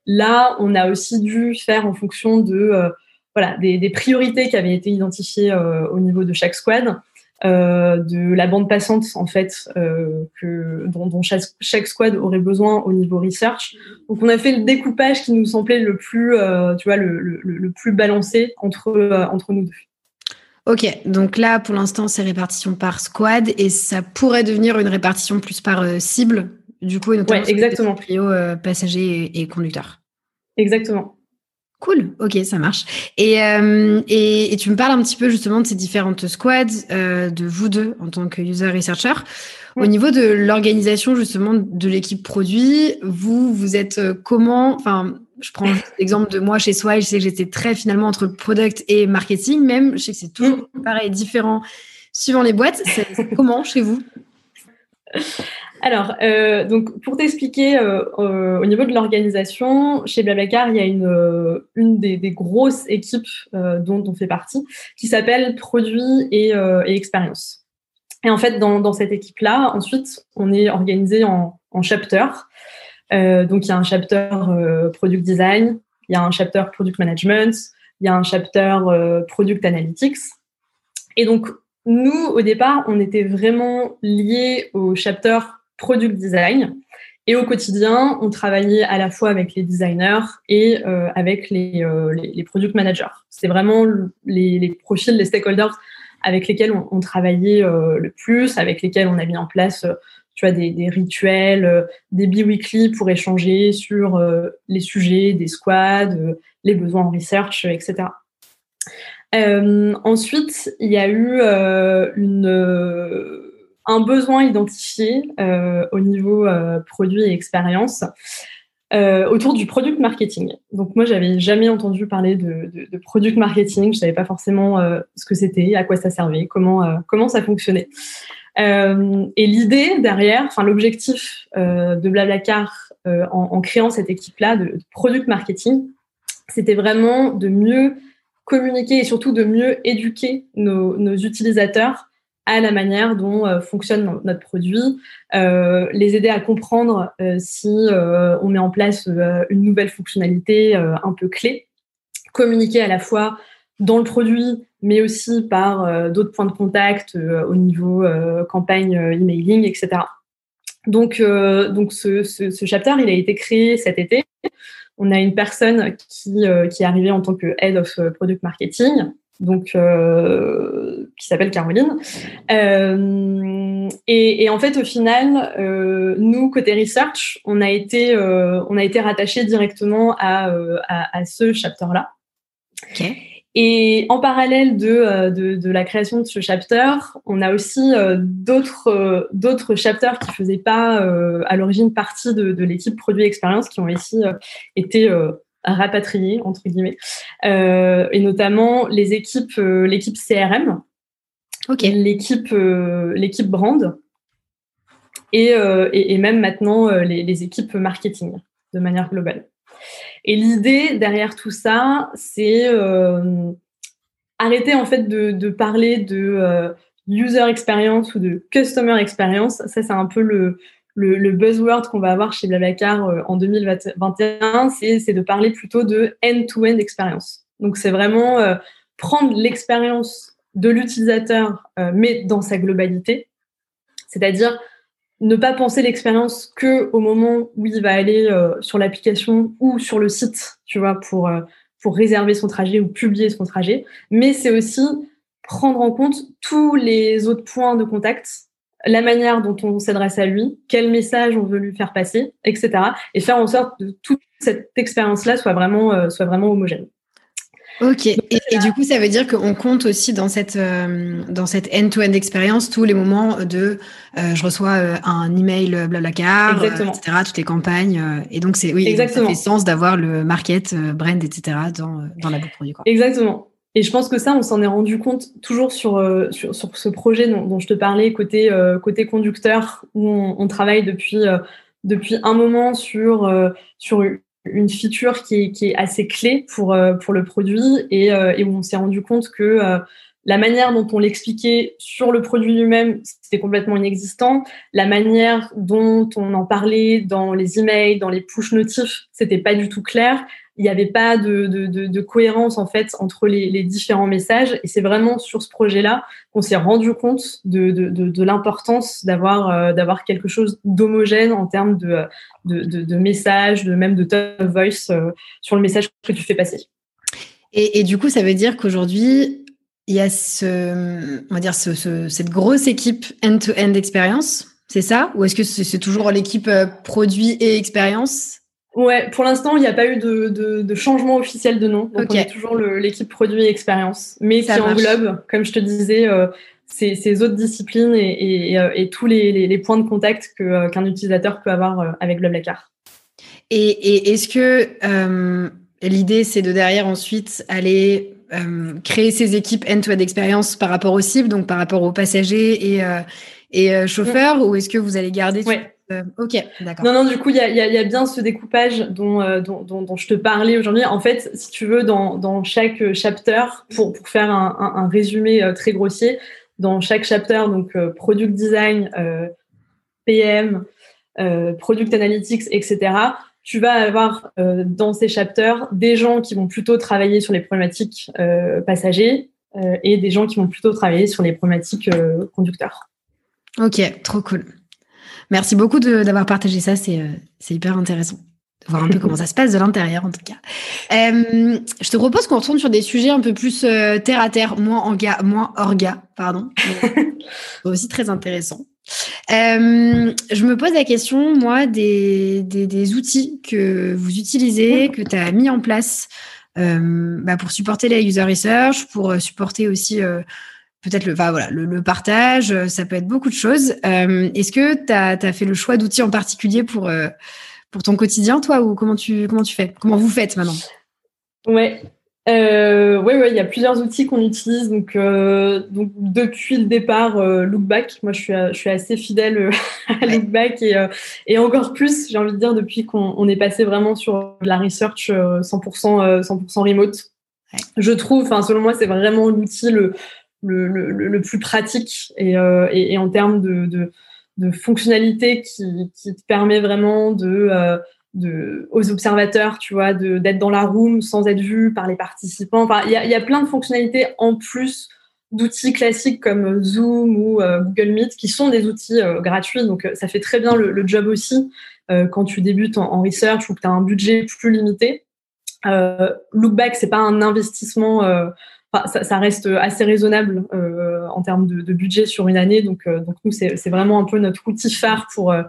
Là, on a aussi dû faire en fonction de voilà, des, priorités qui avaient été identifiées euh, au niveau de chaque squad, euh, de la bande passante en fait euh, que, dont, chaque, squad aurait besoin au niveau research. Donc on a fait le découpage qui nous semblait le plus, tu vois, le, plus balancé entre, entre nous deux. Ok, donc là pour l'instant c'est répartition par squad et ça pourrait devenir une répartition plus par cible, du coup, et notamment ouais, exactement. trio passagers et conducteurs. Exactement. Cool, ok, ça marche. Et, euh, et, et, tu me parles un petit peu justement de ces différentes squads, euh, de vous deux en tant que user researcher. Au niveau de l'organisation justement de l'équipe produit, vous, vous êtes euh, comment Enfin, je prends l'exemple de moi chez Swile, je sais que j'étais très finalement entre product et marketing, même. Je sais que c'est toujours mm. pareil, différent suivant les boîtes. C'est comment chez vous? Alors, euh, donc pour t'expliquer, euh, euh, au niveau de l'organisation, chez Blablacar, il y a une, des, grosses équipes dont on fait partie qui s'appelle Produits et, et Expérience. Et en fait, dans, cette équipe-là, ensuite, on est organisé en, en chapter. donc, il y a un chapter Product Design, il y a un chapter Product Management, il y a un chapter Product Analytics. Et donc, nous, au départ, on était vraiment liés au chapter product design. Et au quotidien, on travaillait à la fois avec les designers et euh, avec les, euh, les, product managers. C'est vraiment les, les, profils, les stakeholders avec lesquels on, travaillait euh, le plus, avec lesquels on a mis en place tu vois, des, des rituels, des bi-weekly pour échanger sur les sujets des squads, les besoins en research, etc. ensuite, il y a eu une un besoin identifié euh, au niveau euh, produit et expérience euh, autour du product marketing. Donc moi, j'avais jamais entendu parler de, product marketing. Je savais pas forcément ce que c'était, à quoi ça servait, comment comment ça fonctionnait. et l'idée derrière, enfin l'objectif de Blablacar en, créant cette équipe-là de, product marketing, c'était vraiment de mieux communiquer et surtout de mieux éduquer nos, utilisateurs à la manière dont euh, fonctionne notre produit, euh, les aider à comprendre euh, si on met en place une nouvelle fonctionnalité un peu clé, communiquer à la fois dans le produit, mais aussi par d'autres points de contact au niveau campagne emailing, etc. Donc, donc ce, ce, ce, chapter, il a été créé cet été. On a une personne qui, qui est arrivée en tant que Head of Product Marketing, donc euh, qui s'appelle Caroline. Euh, et, en fait, au final, euh, nous côté research, on a été euh, on rattaché directement à, euh, ce chapter-là. Okay. Et en parallèle de, euh, de, de, la création de ce chapter, on a aussi d'autres d'autres chapters qui faisaient pas à l'origine partie de, de l'équipe produit expérience qui ont aussi été rapatrier entre guillemets, euh, et notamment les équipes, euh, l'équipe CRM, okay. l'équipe, euh, l'équipe brand, et, et, et même maintenant les, les, équipes marketing de manière globale. Et l'idée derrière tout ça, c'est arrêter en fait de, parler de user experience ou de customer experience. Ça, c'est un peu le, buzzword qu'on va avoir chez Blablacar euh, en 2021, c'est de parler plutôt de end-to-end expérience. Donc, c'est vraiment euh, prendre l'expérience de l'utilisateur, euh, mais dans sa globalité. C'est-à-dire ne pas penser l'expérience que au moment où il va aller sur l'application ou sur le site, tu vois, pour, pour réserver son trajet ou publier son trajet. Mais c'est aussi prendre en compte tous les autres points de contact la manière dont on s'adresse à lui, quel message on veut lui faire passer, etc. Et faire en sorte que toute cette expérience-là soit vraiment, euh, soit vraiment homogène. Ok. et, du coup, ça veut dire qu'on compte aussi dans cette euh, dans cette end-to-end expérience tous les moments de euh, je reçois un email Blablacar, etc. Toutes les campagnes. et donc c'est oui, ça fait sens d'avoir le market, brand, etc. dans dans la boucle produit. Quoi. Exactement. Et je pense que ça, on s'en est rendu compte toujours sur, euh, sur, sur, ce projet dont, dont, je te parlais, côté, euh, côté conducteur, où on, on travaille depuis, euh, depuis un moment sur, sur une feature qui est, qui est assez clé pour, pour le produit et, et où on s'est rendu compte que la manière dont on l'expliquait sur le produit lui-même, c'était complètement inexistant. La manière dont on en parlait dans les emails, dans les push notifs, c'était pas du tout clair il n'y avait pas de, cohérence en fait entre les, différents messages. Et c'est vraiment sur ce projet-là qu'on s'est rendu compte de, l'importance d'avoir euh, d'avoir quelque chose d'homogène en termes de, messages, de même de tone voice euh, sur le message que tu fais passer. Et, du coup, ça veut dire qu'aujourd'hui, il y a cette grosse équipe end-to-end expérience, c'est ça? Ou est-ce que c'est toujours l'équipe euh, produit et expérience? Ouais, pour l'instant, il n'y a pas eu de, de, de, changement officiel de nom. Donc, okay. on est toujours l'équipe produit et expérience. Mais Ça qui marche. englobe, comme je te disais, euh, ces, ces, autres disciplines et, et, euh, et tous les, les, les, points de contact euh, qu'un qu utilisateur peut avoir avec Blablacar. Et, et est-ce que euh, l'idée, c'est de derrière ensuite aller créer ces équipes end-to-end expérience par rapport aux cibles, donc par rapport aux passagers et, et chauffeurs, mmh. ou est-ce que vous allez garder ouais. Euh, ok, d'accord. Non, non, du coup, il y a, y, a, y a, bien ce découpage dont, euh, dont, dont, dont, je te parlais aujourd'hui. En fait, si tu veux, dans, dans chaque chapter, pour, pour faire un, un, un résumé euh, très grossier, dans chaque chapter, donc euh, product design, euh, PM, euh, product analytics, etc., tu vas avoir dans ces chapters des gens qui vont plutôt travailler sur les problématiques passagers et des gens qui vont plutôt travailler sur les problématiques conducteurs. Ok, trop cool. Merci beaucoup d'avoir partagé ça, c'est euh, hyper intéressant de voir un peu comment ça se passe de l'intérieur en tout cas. Euh, je te propose qu'on retourne sur des sujets un peu plus euh, terre à terre, moins orga, moins orga, pardon, aussi très intéressant. Euh, je me pose la question, moi, des, des, des outils que vous utilisez, que tu as mis en place bah, pour supporter la user research, pour supporter aussi peut-être le, enfin, voilà, le, le, partage, euh, ça peut être beaucoup de choses. Euh, Est-ce que tu as, as, fait le choix d'outils en particulier pour, euh, pour ton quotidien, toi, ou comment tu, comment tu fais? Comment vous faites maintenant? Ouais. Euh, ouais, ouais, il y a plusieurs outils qu'on utilise. Donc, donc, depuis le départ, Lookback, moi, je suis, je suis assez fidèle à. Lookback et, et encore plus, j'ai envie de dire, depuis qu'on est passé vraiment sur la research 100%, 100% remote. Ouais. Je trouve, enfin, selon moi, c'est vraiment l'outil le, le, plus pratique et, euh, et, en termes de, de, fonctionnalité qui, te permet vraiment de, euh, aux observateurs, tu vois, d'être dans la room sans être vu par les participants. Enfin, il y a, y a, plein de fonctionnalités en plus d'outils classiques comme Zoom ou Google Meet, qui sont des outils gratuits. Donc, ça fait très bien le, job aussi quand tu débutes en, research ou que tu as un budget plus limité. Lookback, c'est pas un investissement ça, reste assez raisonnable euh, en termes de, budget sur une année. Donc, euh, donc nous, c'est vraiment un peu notre outil phare pour euh,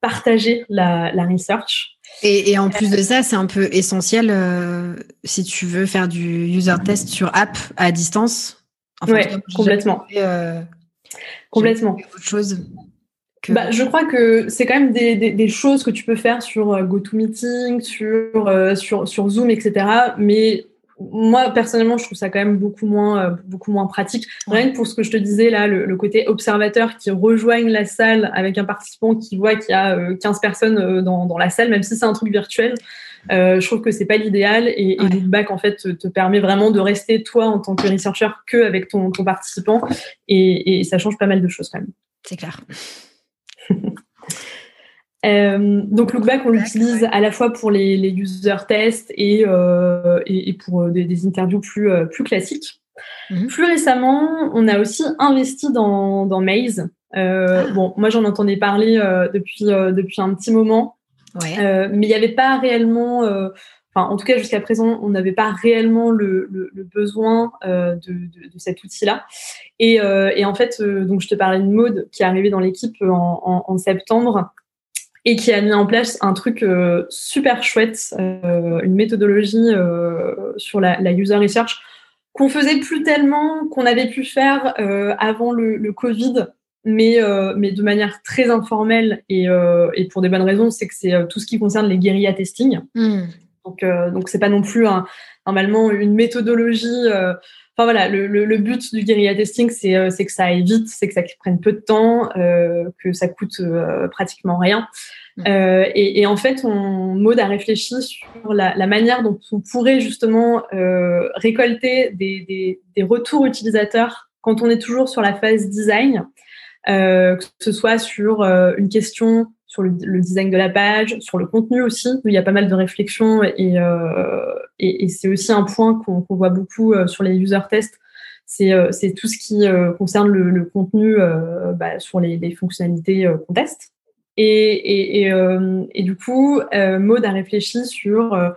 partager la, research. Et, en plus de ça, c'est un peu essentiel si tu veux faire du user test sur app à distance. oui, complètement. complètement. Autre chose. Bah, je crois que c'est quand même des, choses que tu peux faire sur GoToMeeting, sur, sur, sur Zoom, etc. Mais moi personnellement je trouve ça quand même beaucoup moins euh, beaucoup moins pratique. Rien que pour ce que je te disais là le, côté observateur qui rejoigne la salle avec un participant qui voit qu'il y a 15 euh, personnes euh, dans, dans, la salle même si c'est un truc virtuel je trouve que c'est pas l'idéal et, et Lookback en fait te, permet vraiment de rester toi en tant que researcher que avec ton, ton participant et, et ça change pas mal de choses quand même. C'est clair Euh, donc Lookback, on l'utilise à la fois pour les, user tests et, euh, et, pour euh, des, interviews plus, plus classiques. Mhm. Plus récemment, on a aussi investi dans, dans Maze. Ah. Bon, moi j'en entendais parler depuis, depuis un petit moment, mais il n'y avait pas réellement, enfin en tout cas jusqu'à présent, on n'avait pas réellement le, le, besoin de, de, cet outil-là. Et, et, en fait, donc je te parlais de Maude qui est arrivée dans l'équipe en, en, septembre et qui a mis en place un truc euh, super chouette, euh, une méthodologie euh, sur la, user research qu'on faisait plus tellement qu'on avait pu faire avant le, Covid, mais, mais de manière très informelle et, et pour des bonnes raisons, c'est que c'est tout ce qui concerne les guérilla testing. Hmm. Donc, donc c'est pas non plus un, normalement une méthodologie. Enfin voilà, le, le, but du guérilla testing, c'est que ça aille vite, c'est que ça prenne peu de temps, que ça coûte pratiquement rien. Mm. Euh, et, en fait, on, Maud a réfléchi sur la, manière dont on pourrait justement euh, récolter des, retours utilisateurs quand on est toujours sur la phase design, euh, que ce soit sur une question sur le, design de la page, sur le contenu aussi, où il y a pas mal de réflexions et, et, c'est aussi un point qu'on voit beaucoup sur les user tests. C'est tout ce qui concerne le, contenu bah, sur les, fonctionnalités qu'on teste. Et, euh, du coup, euh, Maud a réfléchi sur euh,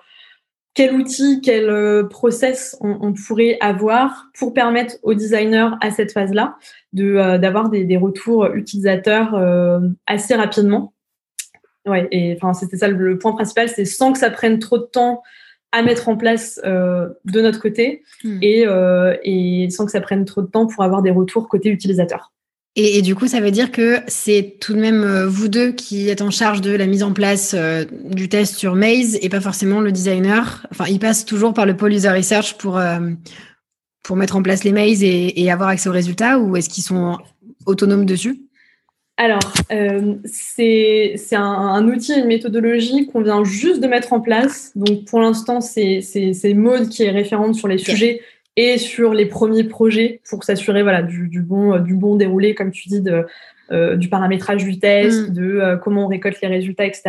quel outil, quel process on, pourrait avoir pour permettre aux designers à cette phase-là de d'avoir des, des, retours utilisateurs assez rapidement. Ouais, et enfin c'était ça le, point principal, c'est sans que ça prenne trop de temps à mettre en place de notre côté hmm. et, et sans que ça prenne trop de temps pour avoir des retours côté utilisateur. Et, du coup, ça veut dire que c'est tout de même euh, vous deux qui êtes en charge de la mise en place euh, du test sur Maze et pas forcément le designer. Enfin, il passe toujours par le pôle user research pour, euh, pour mettre en place les Maze et, avoir accès aux résultats ou est-ce qu'ils sont autonomes dessus? Alors, c'est un, un, outil, une méthodologie qu'on vient juste de mettre en place. Donc, pour l'instant, c'est Maud qui est référente sur les sujets et sur les premiers projets pour s'assurer voilà du, du, bon du bon déroulé comme tu dis de euh, du paramétrage du test, mm. de euh, comment on récolte les résultats, etc.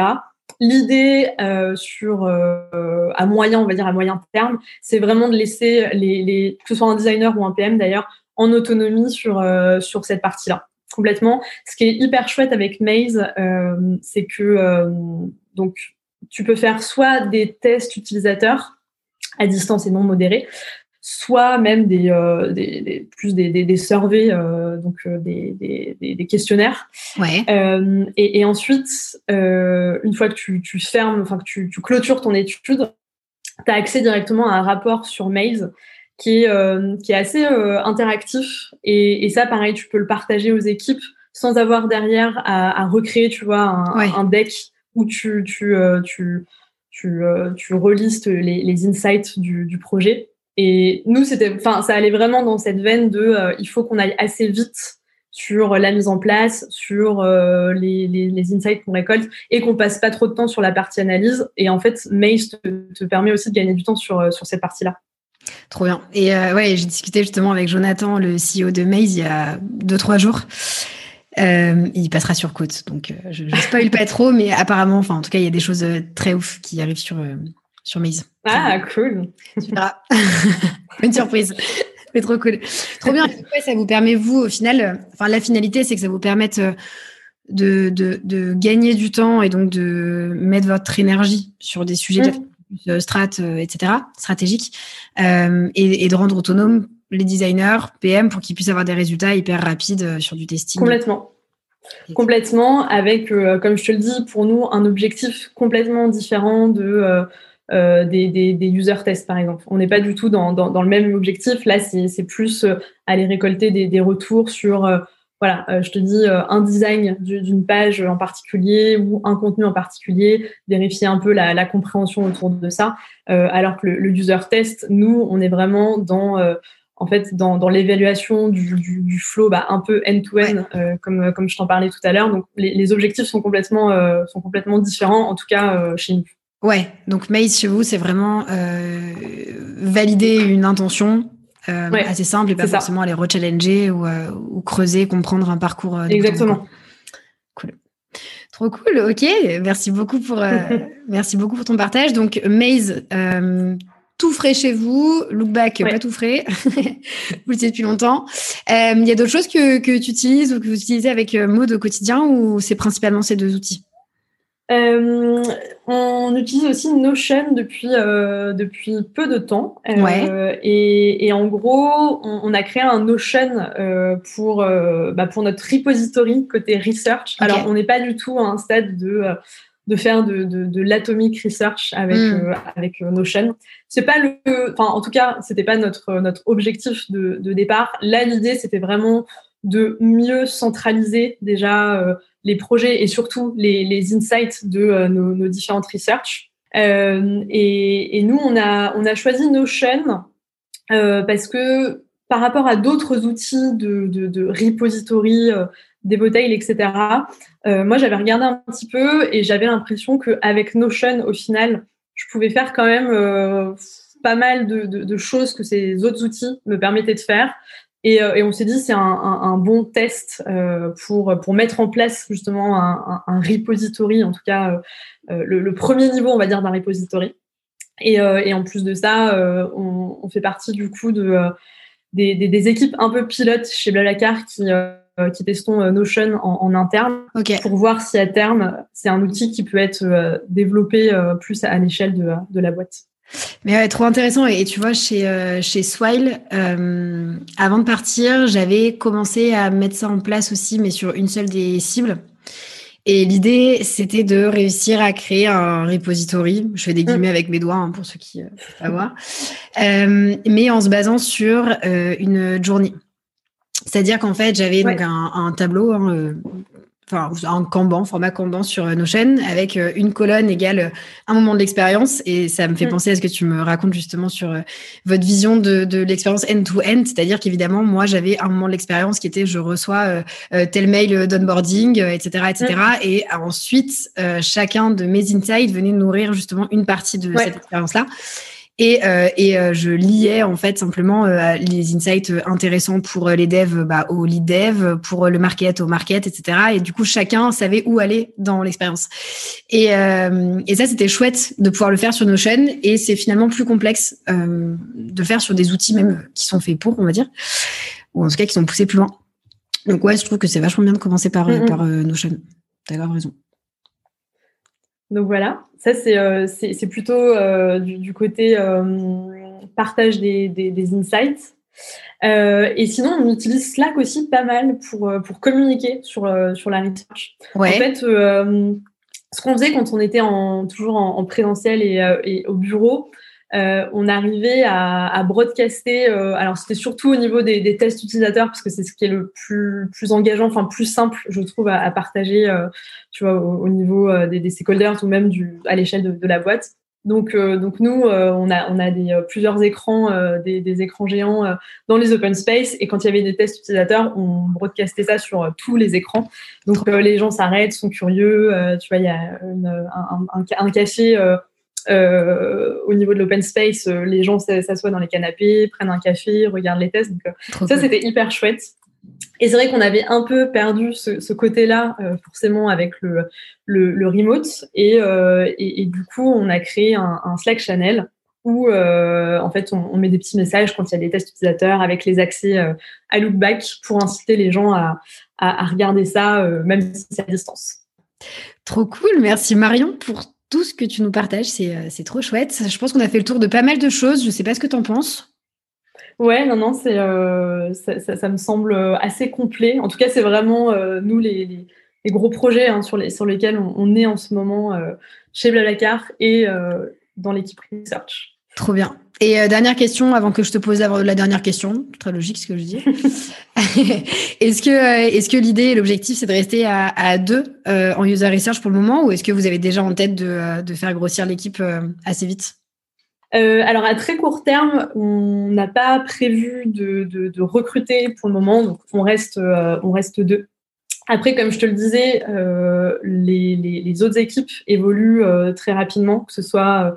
L'idée euh, sur euh, à moyen, on va dire à moyen terme, c'est vraiment de laisser les, les, que ce soit un designer ou un PM d'ailleurs en autonomie sur euh, sur cette partie-là complètement. Ce qui est hyper chouette avec Maze, c'est que donc tu peux faire soit des tests utilisateurs à distance et non modérés, soit même des, euh, des, plus des, des, des surveys, euh, donc euh, des, des, questionnaires. Ouais. Et, et, ensuite, une fois que tu, tu fermes, enfin que tu, tu, clôtures ton étude, tu as accès directement à un rapport sur Maze qui est, qui est assez interactif. Et, et, ça, pareil, tu peux le partager aux équipes sans avoir derrière à, à recréer, tu vois, un, un deck où tu, tu, tu, tu, tu relistes les, les insights du, du projet. Et nous, c'était, enfin, ça allait vraiment dans cette veine de, euh, il faut qu'on aille assez vite sur la mise en place, sur euh, les, les, les, insights qu'on récolte et qu'on passe pas trop de temps sur la partie analyse. Et en fait, Maze te, te permet aussi de gagner du temps sur, euh, sur cette partie-là. Trop bien. Et ouais, j'ai discuté justement avec Jonathan, le CEO de Maze, il y a deux, trois jours. Euh, il passera sur côte, donc je, je spoil pas trop, mais apparemment, enfin en tout cas, il y a des choses très ouf qui arrivent sur sur Maze. Ah, cool. Tu verras. Une surprise. Mais trop cool. Trop bien. ça vous permet, vous, au final, enfin, la finalité, c'est que ça vous permette de, de, gagner du temps et donc de mettre votre énergie sur des sujets mmh. Strat, etc., stratégiques, et, et, de rendre autonome les designers, PM, pour qu'ils puissent avoir des résultats hyper rapides sur du testing. Complètement. Complètement, avec, euh, comme je te le dis, pour nous, un objectif complètement différent de, euh, euh, des, des, des, user tests, par exemple. On n'est pas du tout dans, dans, dans, le même objectif. Là, c'est plus aller récolter des, des retours sur, voilà, je te dis, un design d'une page en particulier ou un contenu en particulier, vérifier un peu la, la compréhension autour de ça. alors que le, le, user test, nous, on est vraiment dans en fait, dans, dans l'évaluation du, du, du, flow, bah, un peu end-to-end, euh, comme, comme je t'en parlais tout à l'heure. Donc, les, les, objectifs sont complètement, euh, sont complètement différents, en tout cas euh, chez nous. Ouais, donc Maze chez vous, c'est vraiment valider une intention assez simple et pas forcément aller rechallenger ou, ou creuser, comprendre un parcours. Exactement. Cool. Trop cool, ok. Merci beaucoup pour, merci beaucoup pour ton partage. Donc, Maze, tout frais chez vous, look back pas tout frais, vous le savez depuis longtemps. Euh, il y a d'autres choses que, que tu utilises ou que vous utilisez avec euh, Mode au quotidien ou c'est principalement ces deux outils? Euh, on utilise aussi Notion depuis, depuis peu de temps. et, et, en gros, on, a créé un Notion pour, bah, pour notre repository côté research. Alors, on n'est pas du tout à un stade de de faire de, de, de l'atomic research avec mm. euh, avec euh, Notion. C'est pas le, enfin en tout cas c'était pas notre notre objectif de, de départ. Là l'idée c'était vraiment de mieux centraliser déjà euh, les projets et surtout les, insights de nos, nos, différentes research. et, et, nous on a choisi Notion parce que par rapport à d'autres outils de, de, de repository des bouteilles, etc. Euh, moi, j'avais regardé un petit peu et j'avais l'impression qu'avec Notion, au final, je pouvais faire quand même euh, pas mal de, choses que ces autres outils me permettaient de faire. Et, euh, et on s'est dit c'est un, un, un, bon test euh, pour pour mettre en place justement un, un repository, en tout cas euh, le, le, premier niveau, on va dire, d'un repository. Et, et, en plus de ça, on, on, fait partie du coup de des, des, des, équipes un peu pilotes chez Blablacar qui qui testons Notion en, interne pour voir si à terme c'est un outil qui peut être développé plus à, l'échelle de, de, la boîte. Mais ouais, trop intéressant. Et, tu vois, chez, chez Swile, avant de partir, j'avais commencé à mettre ça en place aussi, mais sur une seule des cibles. Et l'idée, c'était de réussir à créer un repository. Je fais des guillemets avec mes doigts hein, pour ceux qui peuvent voir. mais en se basant sur une journée. C'est-à-dire qu'en fait, j'avais donc un, tableau, hein, euh, enfin un Kanban, format Kanban sur euh, Notion, avec euh, une colonne égale un moment de l'expérience. Et ça me fait mm. penser à ce que tu me racontes justement sur votre vision de, de l'expérience end-to-end. C'est-à-dire qu'évidemment, moi, j'avais un moment de l'expérience qui était je reçois tel mail d'onboarding, etc., etc. Et ensuite, chacun de mes insights venait nourrir justement une partie de cette expérience-là. Et, euh, et euh, je liais en fait simplement euh, les insights intéressants pour les devs bah, au lead dev, pour le market au market, etc. Et du coup, chacun savait où aller dans l'expérience. Et, et ça, c'était chouette de pouvoir le faire sur Notion. Et c'est finalement plus complexe de faire sur des outils même qui sont faits pour, on va dire, ou en tout cas qui sont poussés plus loin. Donc ouais, je trouve que c'est vachement bien de commencer par, mm-hmm. par Notion. T'as grave raison. Donc voilà, ça c'est euh, plutôt euh, du, du, côté euh, partage des, des, des insights. Et sinon, on utilise Slack aussi pas mal pour, pour communiquer sur, sur la research. Ouais. En fait, ce qu'on faisait quand on était en, toujours en, en présentiel et, et, au bureau, euh, on arrivait à, broadcaster. Euh, alors c'était surtout au niveau des, tests utilisateurs parce que c'est ce qui est le plus, engageant, enfin plus simple, je trouve, à, partager, euh, tu vois, au, niveau des, des, stakeholders ou même à l'échelle de, la boîte. Donc, donc nous, on a, on a des, plusieurs écrans, des, écrans géants dans les open space. Et quand il y avait des tests utilisateurs, on broadcastait ça sur tous les écrans. Donc les gens s'arrêtent, sont curieux. tu vois, il y a un, un, au niveau de l'open space, euh, les gens s'assoient dans les canapés, prennent un café, regardent les tests. Donc, euh, ça, c'était hyper chouette. Et c'est vrai qu'on avait un peu perdu ce, ce côté-là, forcément, avec le, le, le remote. Et, et, et, du coup, on a créé un, un Slack channel où en fait on, met des petits messages quand il y a des tests utilisateurs avec les accès à Lookback pour inciter les gens à, à regarder ça même si c'est à distance. Trop cool, merci Marion pour tout ce que tu nous partages, c'est trop chouette. Je pense qu'on a fait le tour de pas mal de choses, je ne sais pas ce que tu en penses. Ouais, non, non, c'est, euh, ça, ça, me semble assez complet. En tout cas, c'est vraiment euh, nous les, les, gros projets hein, sur, les, sur lesquels on, est en ce moment euh, chez Blablacar et dans l'équipe research. Trop bien. Et dernière question, avant que je te pose la dernière question, très logique ce que je dis. est-ce que, est-ce que l'idée et l'objectif, c'est de rester à, à deux en user research pour le moment, ou est-ce que vous avez déjà en tête de, de faire grossir l'équipe assez vite? Euh, alors à très court terme, on n'a pas prévu de, recruter pour le moment, donc on reste, euh, on reste deux. Après, comme je te le disais, euh, les, autres équipes évoluent très rapidement, que ce soit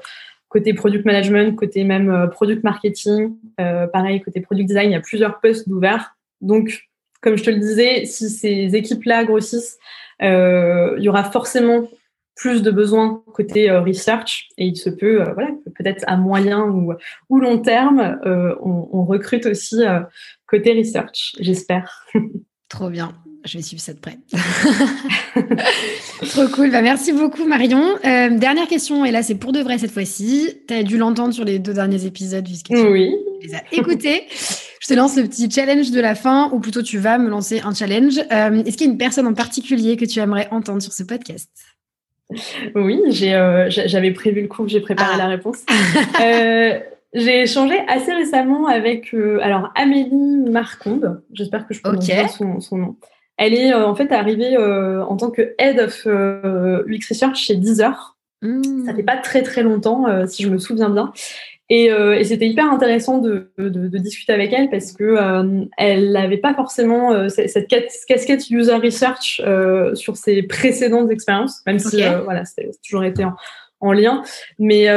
côté product management, côté même product marketing, pareil côté product design, il y a plusieurs postes d'ouverts. Donc, comme je te le disais, si ces équipes-là grossissent, il y aura forcément plus de besoins côté euh, research et il se peut, euh, voilà, peut-être à moyen ou, long terme, euh, on, recrute aussi côté research, j'espère. Trop bien. Je vais suivre ça de près. Trop cool. Bah, merci beaucoup, Marion. dernière question, et là, c'est pour de vrai cette fois-ci. Tu as dû l'entendre sur les deux derniers épisodes, puisque tu oui. les as écoutés. Je te lance le petit challenge de la fin, ou plutôt tu vas me lancer un challenge. Est-ce qu'il y a une personne en particulier que tu aimerais entendre sur ce podcast? Oui, euh, j'avais prévu le coup, j'ai préparé ah. la réponse. Euh, j'ai échangé assez récemment avec euh, alors Amélie Marconde, j'espère que je prononce bien son, nom. Elle est en fait arrivée en tant que Head of UX Research chez Deezer. Mmh. Ça fait pas très très longtemps, si je me souviens bien. Euh, et, c'était hyper intéressant de, discuter avec elle parce que euh, elle n'avait pas forcément euh, cette casquette user research sur ses précédentes expériences, même si voilà, c'est toujours été en, lien. Mais,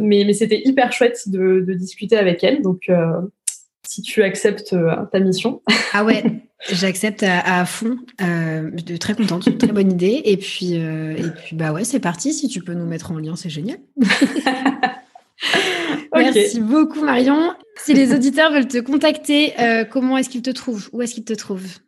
mais, c'était hyper chouette de, discuter avec elle. Donc, si tu acceptes ta mission. Ah ouais, j'accepte à, fond. de très contente, très bonne idée. Et puis, et puis bah ouais, c'est parti. Si tu peux nous mettre en lien, c'est génial. Merci beaucoup Marion. Si les auditeurs veulent te contacter, euh, comment est-ce qu'ils te trouvent? Où est-ce qu'ils te trouvent?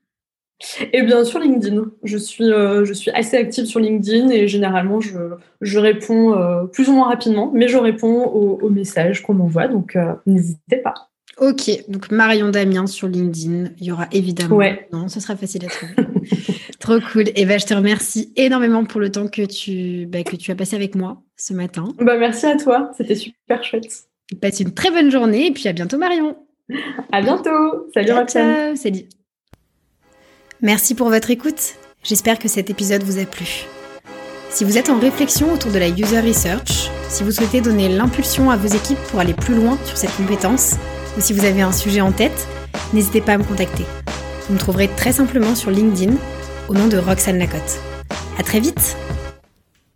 Eh bien sur LinkedIn. Je suis, euh, je suis assez active sur LinkedIn et généralement je, je réponds euh, plus ou moins rapidement, mais je réponds aux, messages qu'on m'envoie, donc n'hésitez pas. Ok, donc Marion Damien sur LinkedIn, il y aura évidemment. Ouais. Non, ce sera facile à trouver. Trop cool. Et eh ben, je te remercie énormément pour le temps que tu, bah, que tu as passé avec moi ce matin. Bah, merci à toi, c'était super chouette. Passe une très bonne journée et puis à bientôt Marion. À bientôt. Salut Roxane. Salut. Merci pour votre écoute. J'espère que cet épisode vous a plu. Si vous êtes en réflexion autour de la user research, si vous souhaitez donner l'impulsion à vos équipes pour aller plus loin sur cette compétence, ou si vous avez un sujet en tête, n'hésitez pas à me contacter. Vous me trouverez très simplement sur LinkedIn au nom de Roxane Lacotte. À très vite